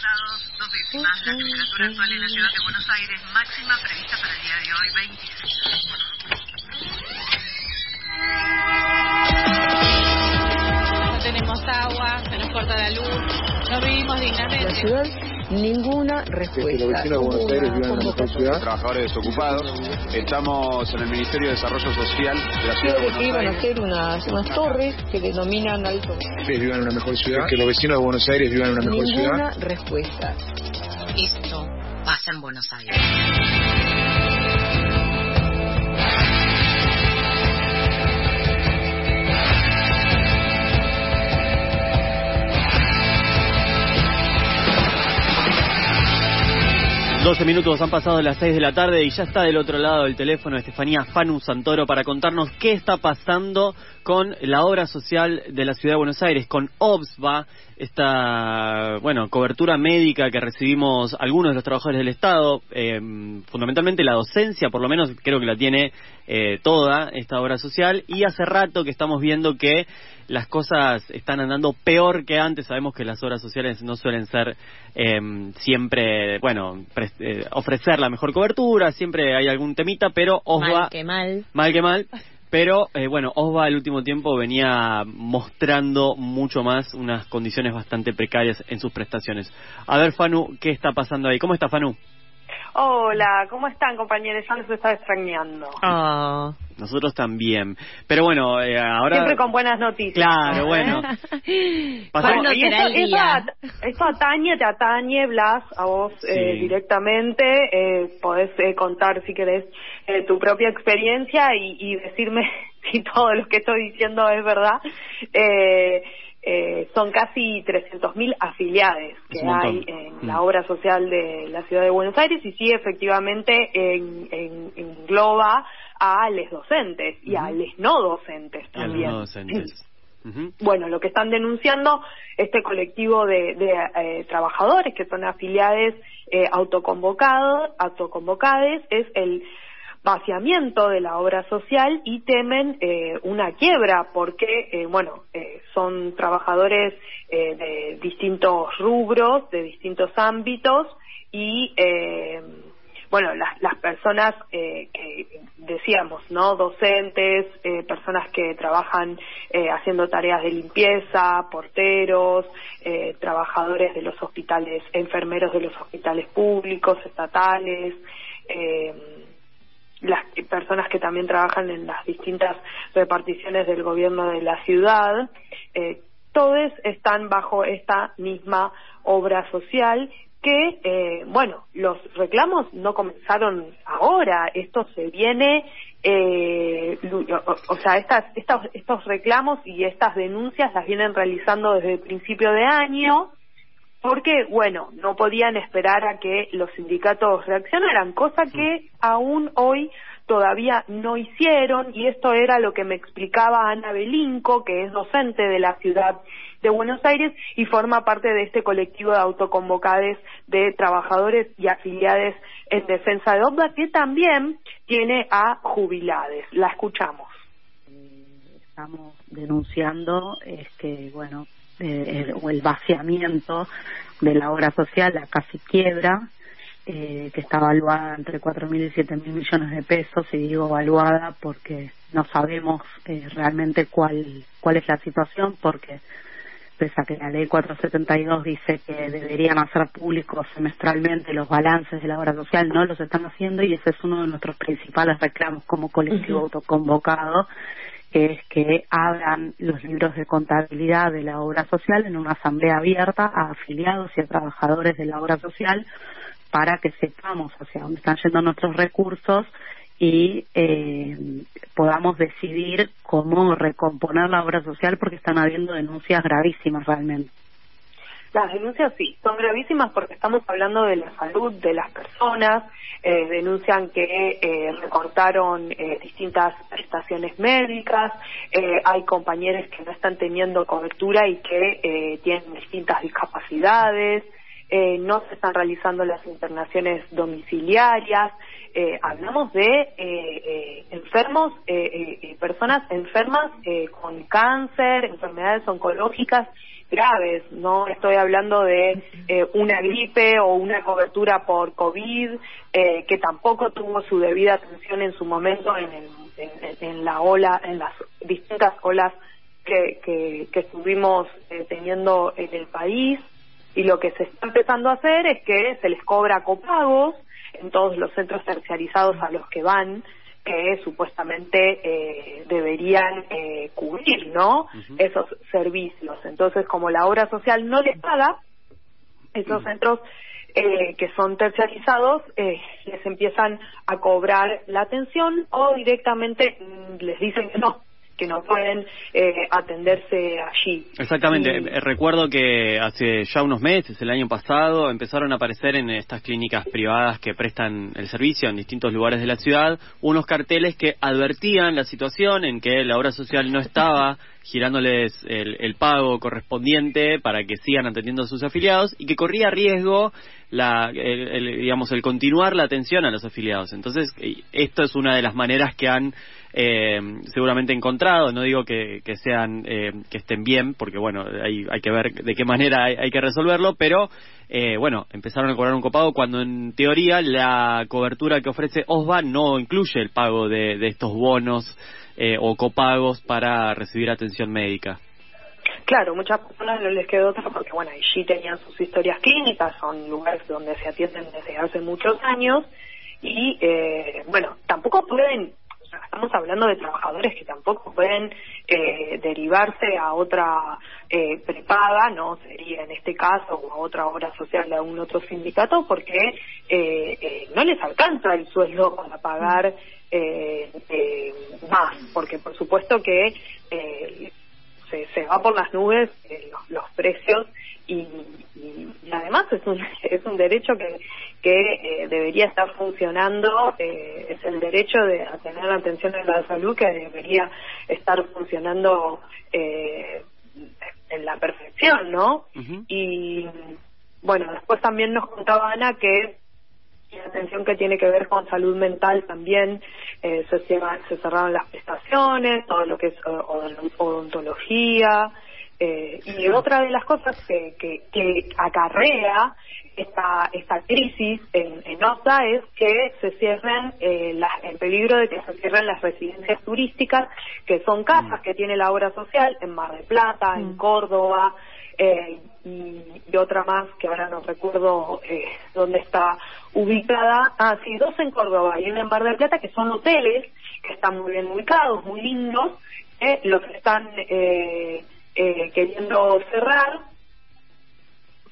grados, dos décimas. La temperatura actual en la ciudad de Buenos Aires, máxima prevista para el día de hoy, 26. No tenemos agua, se nos corta la luz, no vivimos dignamente. La ciudad ninguna respuesta. Que los vecinos de Buenos Aires vivan en una mejor ciudad. Trabajadores desocupados. Estamos en el Ministerio de Desarrollo Social de la ciudad de que Buenos iban a Aires. hacer unas, unas torres que denominan alto. Que vivan en una mejor ciudad. Que los vecinos de Buenos Aires vivan en una mejor Ninguna ciudad. respuesta. Esto pasa en Buenos Aires. Doce minutos han pasado las 6 de la tarde y ya está del otro lado del teléfono Estefanía Fanu Santoro para contarnos qué está pasando con la obra social de la ciudad de Buenos Aires, con OBSVA, esta bueno cobertura médica que recibimos algunos de los trabajadores del Estado, eh, fundamentalmente la docencia, por lo menos creo que la tiene eh, toda esta obra social, y hace rato que estamos viendo que las cosas están andando peor que antes. Sabemos que las obras sociales no suelen ser eh, siempre, bueno, pres- eh, ofrecer la mejor cobertura, siempre hay algún temita, pero OSVA, Mal que mal. mal que mal, pero eh, bueno, OSVA el último tiempo venía mostrando mucho más unas condiciones bastante precarias en sus prestaciones. A ver, Fanu, ¿qué está pasando ahí? ¿Cómo está Fanu? Hola, ¿cómo están compañeros? Ya los estaba extrañando. Oh. Nosotros también. Pero bueno, eh, ahora... Siempre con buenas noticias. Claro, bueno. Pasamos- ¿Cuándo y será esto, el esto, día? at- esto atañe, te atañe, Blas, a vos eh, directamente. Eh, podés eh, contar, si querés, eh, tu propia experiencia y, y decirme si todo lo que estoy diciendo es verdad. Eh, son casi 300.000 afiliados que hay en Mm. la obra social de la ciudad de Buenos Aires y sí, efectivamente, en, en- engloba a les docentes y a Ujú. les no docentes Y a los también. no docentes. Ujú. Bueno, lo que están denunciando este colectivo de, de, eh, trabajadores que son afiliados eh, autoconvocados, autoconvocades es el vaciamiento de la obra social y temen eh, una quiebra porque, eh, bueno, eh, son trabajadores eh, de distintos rubros, de distintos ámbitos y eh, bueno, las, las personas que decíamos, ¿no? Docentes, personas que trabajan haciendo tareas de limpieza, porteros, trabajadores de los hospitales, enfermeros de los hospitales públicos, estatales, eh, las personas que también trabajan en las distintas reparticiones del gobierno de la ciudad, eh, todos están bajo esta misma obra social que, eh, bueno, los reclamos no comenzaron ahora, esto se viene, eh, o sea, estas, estos, estos reclamos y estas denuncias las vienen realizando desde el principio de año, porque, bueno, no podían esperar a que los sindicatos reaccionaran, cosa que aún hoy todavía no hicieron, y esto era lo que me explicaba Ana Belinco, que es docente de la ciudad de Buenos Aires y forma parte de este colectivo de autoconvocades de trabajadores y afiliados en defensa de OBDA, que también tiene a jubilades. La escuchamos. estamos denunciando este bueno eh, o el vaciamiento de la obra social la casi quiebra eh, que está evaluada entre 4.000 y 7.000 millones de pesos y digo evaluada porque no sabemos eh, realmente cuál cuál es la situación porque pese a que la ley 472 dice que deberían hacer públicos semestralmente los balances de la obra social, no los están haciendo y ese es uno de nuestros principales reclamos como colectivo autoconvocado, que es que abran los libros de contabilidad de la obra social en una asamblea abierta a afiliados y a trabajadores de la obra social para que sepamos hacia dónde están yendo nuestros recursos y eh, podamos decidir cómo recomponer la obra social porque están habiendo denuncias gravísimas realmente. Las denuncias sí, son gravísimas porque estamos hablando de la salud de las personas, eh, denuncian que eh, recortaron eh, distintas prestaciones médicas, hay compañeros que no están teniendo cobertura y que tienen distintas discapacidades, no se están realizando las internaciones domiciliarias, eh, hablamos de eh, eh, enfermos, eh, eh, personas enfermas con cáncer, enfermedades oncológicas graves, no estoy hablando de una gripe o una cobertura por COVID que tampoco tuvo su debida atención en su momento en, el, en, la ola, en las distintas olas que, que, que estuvimos teniendo en el país. Y lo que se está empezando a hacer es que se les cobra copagos en todos los centros terciarizados a los que van que supuestamente eh, deberían eh, cubrir no esos servicios. Entonces como la obra social no les paga esos centros eh, que son terciarizados eh, les empiezan a cobrar la atención o directamente les dicen que no que no pueden eh, atenderse allí. Exactamente. Y- Eh, Recuerdo que hace ya unos meses, el año pasado, empezaron a aparecer en estas clínicas privadas que prestan el servicio en distintos lugares de la ciudad unos carteles que advertían la situación en que la obra social no estaba girándoles el, el pago correspondiente para que sigan atendiendo a sus afiliados y que corría riesgo la, el, el, digamos el continuar la atención a los afiliados. Entonces, eh, esto es una de las maneras que han eh, seguramente encontrado. No digo que, que sean eh, que estén bien, porque bueno, hay, hay que ver de qué manera hay, hay que resolverlo, pero eh, bueno, empezaron a cobrar un copago cuando en teoría la cobertura que ofrece OSBA no incluye el pago de, estos bonos eh, o copagos para recibir atención médica. Claro, muchas personas no les quedó otra porque, bueno, allí tenían sus historias clínicas, son lugares donde se atienden desde hace muchos años y, eh, bueno, tampoco pueden, estamos hablando de trabajadores que tampoco pueden eh, derivarse a otra eh, prepaga, no sería en este caso, o a otra obra social de algún otro sindicato, porque eh, eh, no les alcanza el sueldo para pagar eh, eh, más, porque por supuesto que se, se va por las nubes los, los precios y, y- y además es un es un derecho que que eh, debería estar funcionando eh, es el derecho de a tener la atención en la salud que debería estar funcionando eh, en la perfección no y bueno después también nos contaba Ana que la atención que tiene que ver con salud mental también eh, se, se cerraron las prestaciones, todo lo que es odontología. Eh, y otra de las cosas que, que, que acarrea esta, esta crisis en, en OSA es que se cierren, eh, las- el peligro de que se cierren las residencias turísticas, que son casas que tiene la obra social en Mar del Plata, en Córdoba, eh, y, y otra más que ahora no recuerdo eh, dónde está ubicada. Ah, sí, dos en Córdoba y una en Mar del Plata, que son hoteles que están muy bien ubicados, muy lindos, eh, los están eh, eh, queriendo cerrar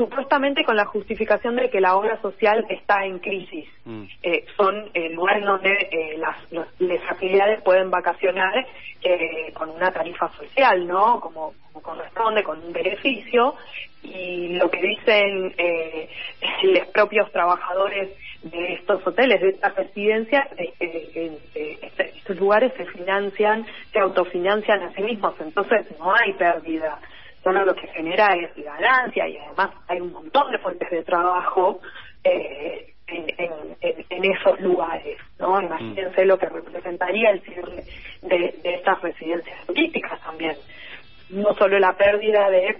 supuestamente con la justificación de que la obra social está en crisis. Mm. Eh, son eh, lugares donde eh, las, los- las afiliadas pueden vacacionar eh, con una tarifa social, ¿no? Como, como corresponde, con un beneficio. Y lo que dicen eh, los propios trabajadores de estos hoteles, de estas residencias, es que eh, estos lugares se financian, se autofinancian a sí mismos, entonces no hay pérdida solo lo que genera es ganancia y además hay un montón de fuentes de trabajo eh, en, en- en- en esos lugares, ¿no? Imagínense lo que representaría el cierre de, de estas residencias turísticas también. No solo la pérdida de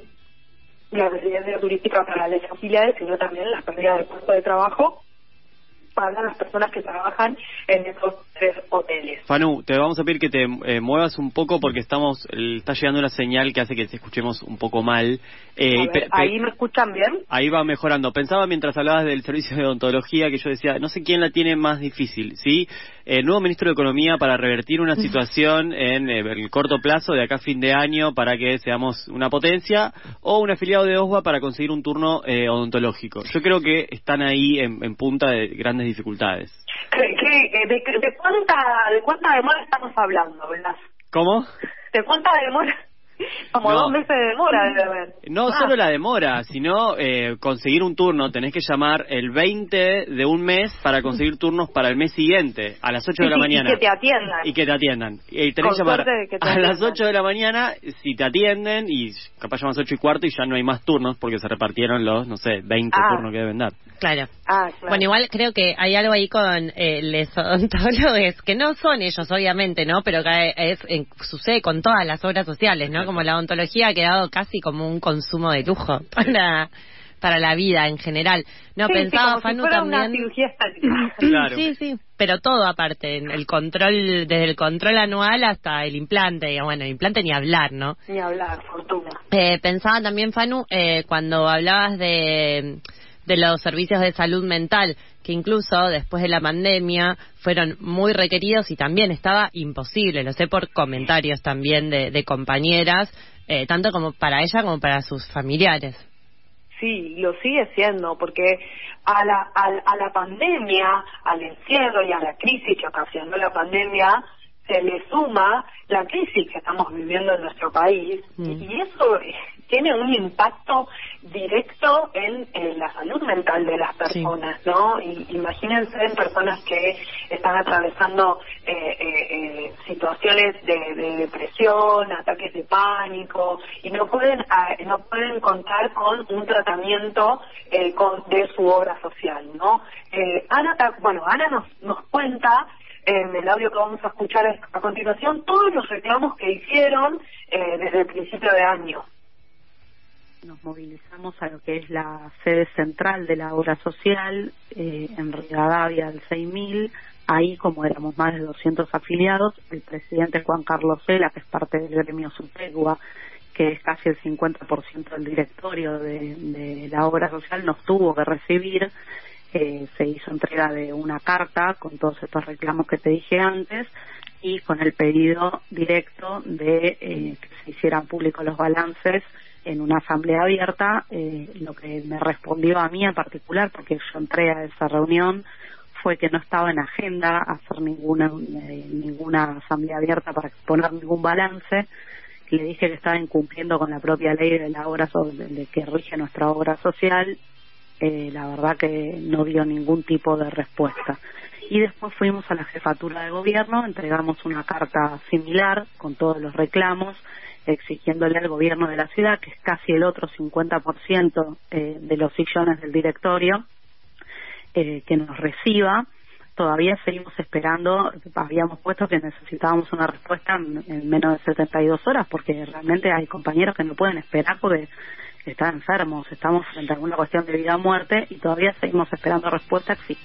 la residencia turística para las afiliadas, sino también la pérdida de puesto de trabajo para las personas que trabajan en esos tres hoteles. Fanu, te vamos a pedir que te eh, muevas un poco porque estamos eh, está llegando una señal que hace que te escuchemos un poco mal. Eh, ver, ¿Ahí me escuchan bien? Ahí va mejorando. Pensaba mientras hablabas del servicio de odontología que yo decía, no sé quién la tiene más difícil, ¿sí? El nuevo ministro de Economía para revertir una situación en eh, el corto plazo de acá a fin de año para que seamos una potencia o un afiliado de OSBA para conseguir un turno eh, odontológico. Yo creo que están ahí en, en punta de grandes dificultades. ¿Qué, qué- de, de cuánta, ¿De cuánta demora estamos hablando, Blas? ¿Cómo? ¿De cuánta demora? Como No. dos meses de demora debe haber. No Ah, solo la demora, sino eh, conseguir un turno. Tenés que llamar el 20 de un mes para conseguir turnos para el mes siguiente, a las 8 de la y- y mañana. que te atiendan. Y que te atiendan. Y tenés Con que llamar que te a las atiendan. 8 de la mañana, si te atienden, y capaz llamas 8 y cuarto y ya no hay más turnos porque se repartieron los, no sé, 20 Ah. turnos que deben dar. Claro. Ah, claro. Bueno, igual creo que hay algo ahí con eh, los odontólogos, que no son ellos, obviamente, ¿no? Pero que es, en- sucede con todas las obras sociales, ¿no? Como la odontología ha quedado casi como un consumo de lujo para, para la vida en general. No, Sí, sí, pensaba, si Fanu, una también... cirugía. Claro. Sí, sí, pero todo aparte, en el control, desde el control anual hasta el implante, y bueno, el implante ni hablar, ¿no? Ni hablar, fortuna. Eh, pensaba también, Fanu, eh, cuando hablabas de, de los servicios de salud mental, que incluso después de la pandemia fueron muy requeridos y también estaba imposible, lo sé por comentarios también de, de compañeras, eh, tanto como para ella como para sus familiares. Sí, lo sigue siendo, porque a la, a, a la pandemia, al encierro y a la crisis que ocasionó la pandemia, se le suma la crisis que estamos viviendo en nuestro país Mm. y eso eh, tiene un impacto directo en, en la salud mental de las personas, ¿no? Y, imagínense en personas que están atravesando eh, eh, eh, situaciones de, de depresión, ataques de pánico y no pueden ah, no pueden contar con un tratamiento eh, con, de su obra social, ¿no? Eh, Ana, ta- bueno, Ana nos, nos cuenta en el audio que vamos a escuchar a continuación todos los reclamos que hicieron eh, desde el principio de año. nos movilizamos a lo que es la sede central de la obra social eh, en Rivadavia del 6000. Ahí, como éramos más de 200 afiliados, el presidente Juan Carlos Vela, que es parte del gremio Supegua, que es casi el 50% del directorio de, de la obra social, nos tuvo que recibir. Eh, se hizo entrega de una carta con todos estos reclamos que te dije antes y con el pedido directo de eh, que se hicieran públicos los balances en una asamblea abierta, eh, lo que me respondió a mí en particular, porque yo entré a esa reunión, fue que no estaba en agenda hacer ninguna eh, ninguna asamblea abierta para exponer ningún balance. Le dije que estaba incumpliendo con la propia ley de la obra so- de, de que rige nuestra obra social. Eh, la verdad que no dio ningún tipo de respuesta. Y después fuimos a la jefatura de gobierno, entregamos una carta similar con todos los reclamos, exigiéndole al gobierno de la ciudad, que es casi el otro 50% eh, de los sillones del directorio, eh, que nos reciba. Todavía seguimos esperando, habíamos puesto que necesitábamos una respuesta en, en menos de 72 horas, porque realmente hay compañeros que no pueden esperar porque están enfermos, estamos frente a alguna cuestión de vida o muerte y todavía seguimos esperando respuesta. Sí.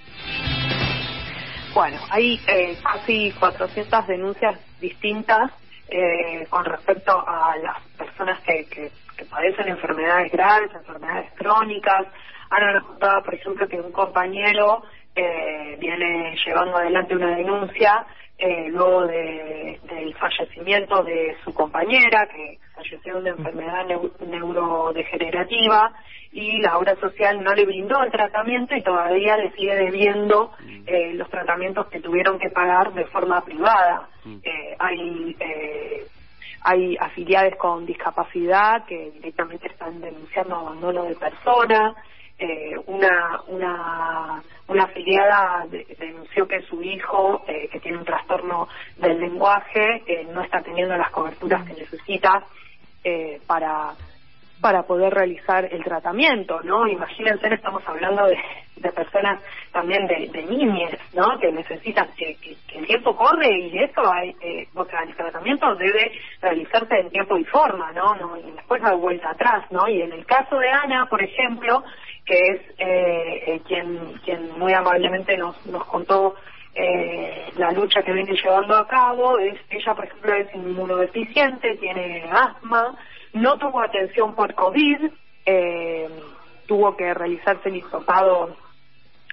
Bueno, hay eh, casi 400 denuncias distintas eh, con respecto a las personas que, que, que padecen enfermedades graves, enfermedades crónicas. Ana nos contaba, por ejemplo, que un compañero eh, viene llevando adelante una denuncia eh, luego de, del fallecimiento de su compañera, que falleció de una enfermedad neu- neurodegenerativa, y la obra social no le brindó el tratamiento y todavía le sigue debiendo eh, los tratamientos que tuvieron que pagar de forma privada. Eh, hay eh, hay afiliados con discapacidad que directamente están denunciando abandono de personas. Eh, una, una, una afiliada de- denunció que su hijo, eh, que tiene un trastorno del lenguaje, eh, no está teniendo las coberturas que necesita eh, para para poder realizar el tratamiento, ¿no? Imagínense, estamos hablando de, de personas también de, de niñas, ¿no? Que necesitan que, que- el tiempo corre y eso, hay, eh, o sea, el tratamiento debe realizarse en tiempo y forma, ¿no? no y después no vuelta atrás, ¿no? Y en el caso de Ana, por ejemplo, que es eh, eh, quien, quien muy amablemente nos, nos contó eh, la lucha que viene llevando a cabo, es ella, por ejemplo, es inmunodeficiente, tiene asma, no tuvo atención por COVID, eh, tuvo que realizarse el hisopado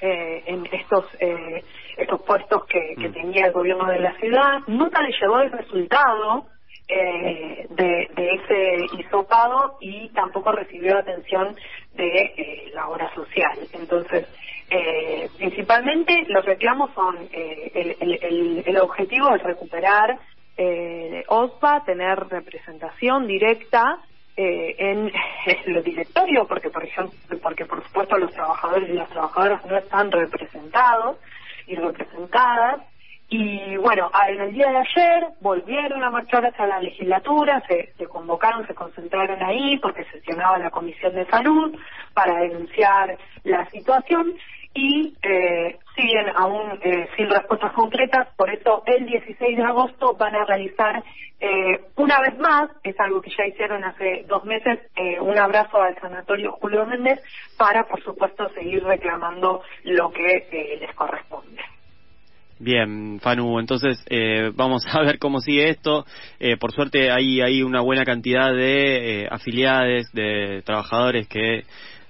eh, en estos eh, estos puestos que, que tenía el gobierno de la ciudad, nunca le llegó el resultado eh, de, de ese hisopado y tampoco recibió atención de eh, la obra social. Entonces, eh, principalmente los reclamos son eh, el, el, el, objetivo es recuperar eh, OSPA, tener representación directa eh, en el directorio, porque por ejemplo, porque por supuesto los trabajadores y las trabajadoras no están representados y representadas. Y bueno, a- en el día de ayer volvieron a marchar hacia la legislatura, se, se convocaron, se concentraron ahí porque sesionaba la Comisión de Salud, para denunciar la situación y eh, siguen aún eh, sin respuestas concretas, por eso el 16 de agosto van a realizar eh, una vez más, es algo que ya hicieron hace dos meses, eh, un abrazo al sanatorio Julio Méndez para, por supuesto, seguir reclamando lo que eh, les corresponde. Bien, Fanu, entonces eh, vamos a ver cómo sigue esto. Eh, por suerte hay, hay una buena cantidad de eh, afiliados, de trabajadores que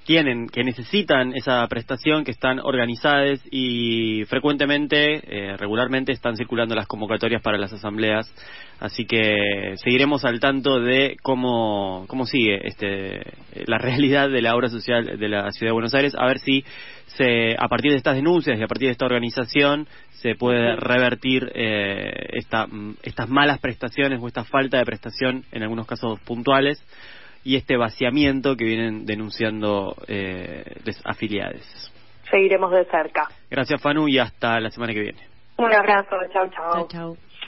tienen, que necesitan esa prestación, que están organizadas y frecuentemente, eh, regularmente están circulando las convocatorias para las asambleas. Así que seguiremos al tanto de cómo, cómo sigue este, la realidad de la obra social de la Ciudad de Buenos Aires, a ver si se, a partir de estas denuncias y a partir de esta organización se puede revertir eh, esta, mm, estas malas prestaciones o esta falta de prestación en algunos casos puntuales y este vaciamiento que vienen denunciando eh, les afiliados. Seguiremos de cerca. Gracias Fanu y hasta la semana que viene. Un abrazo, chao, chao. Chao, chao.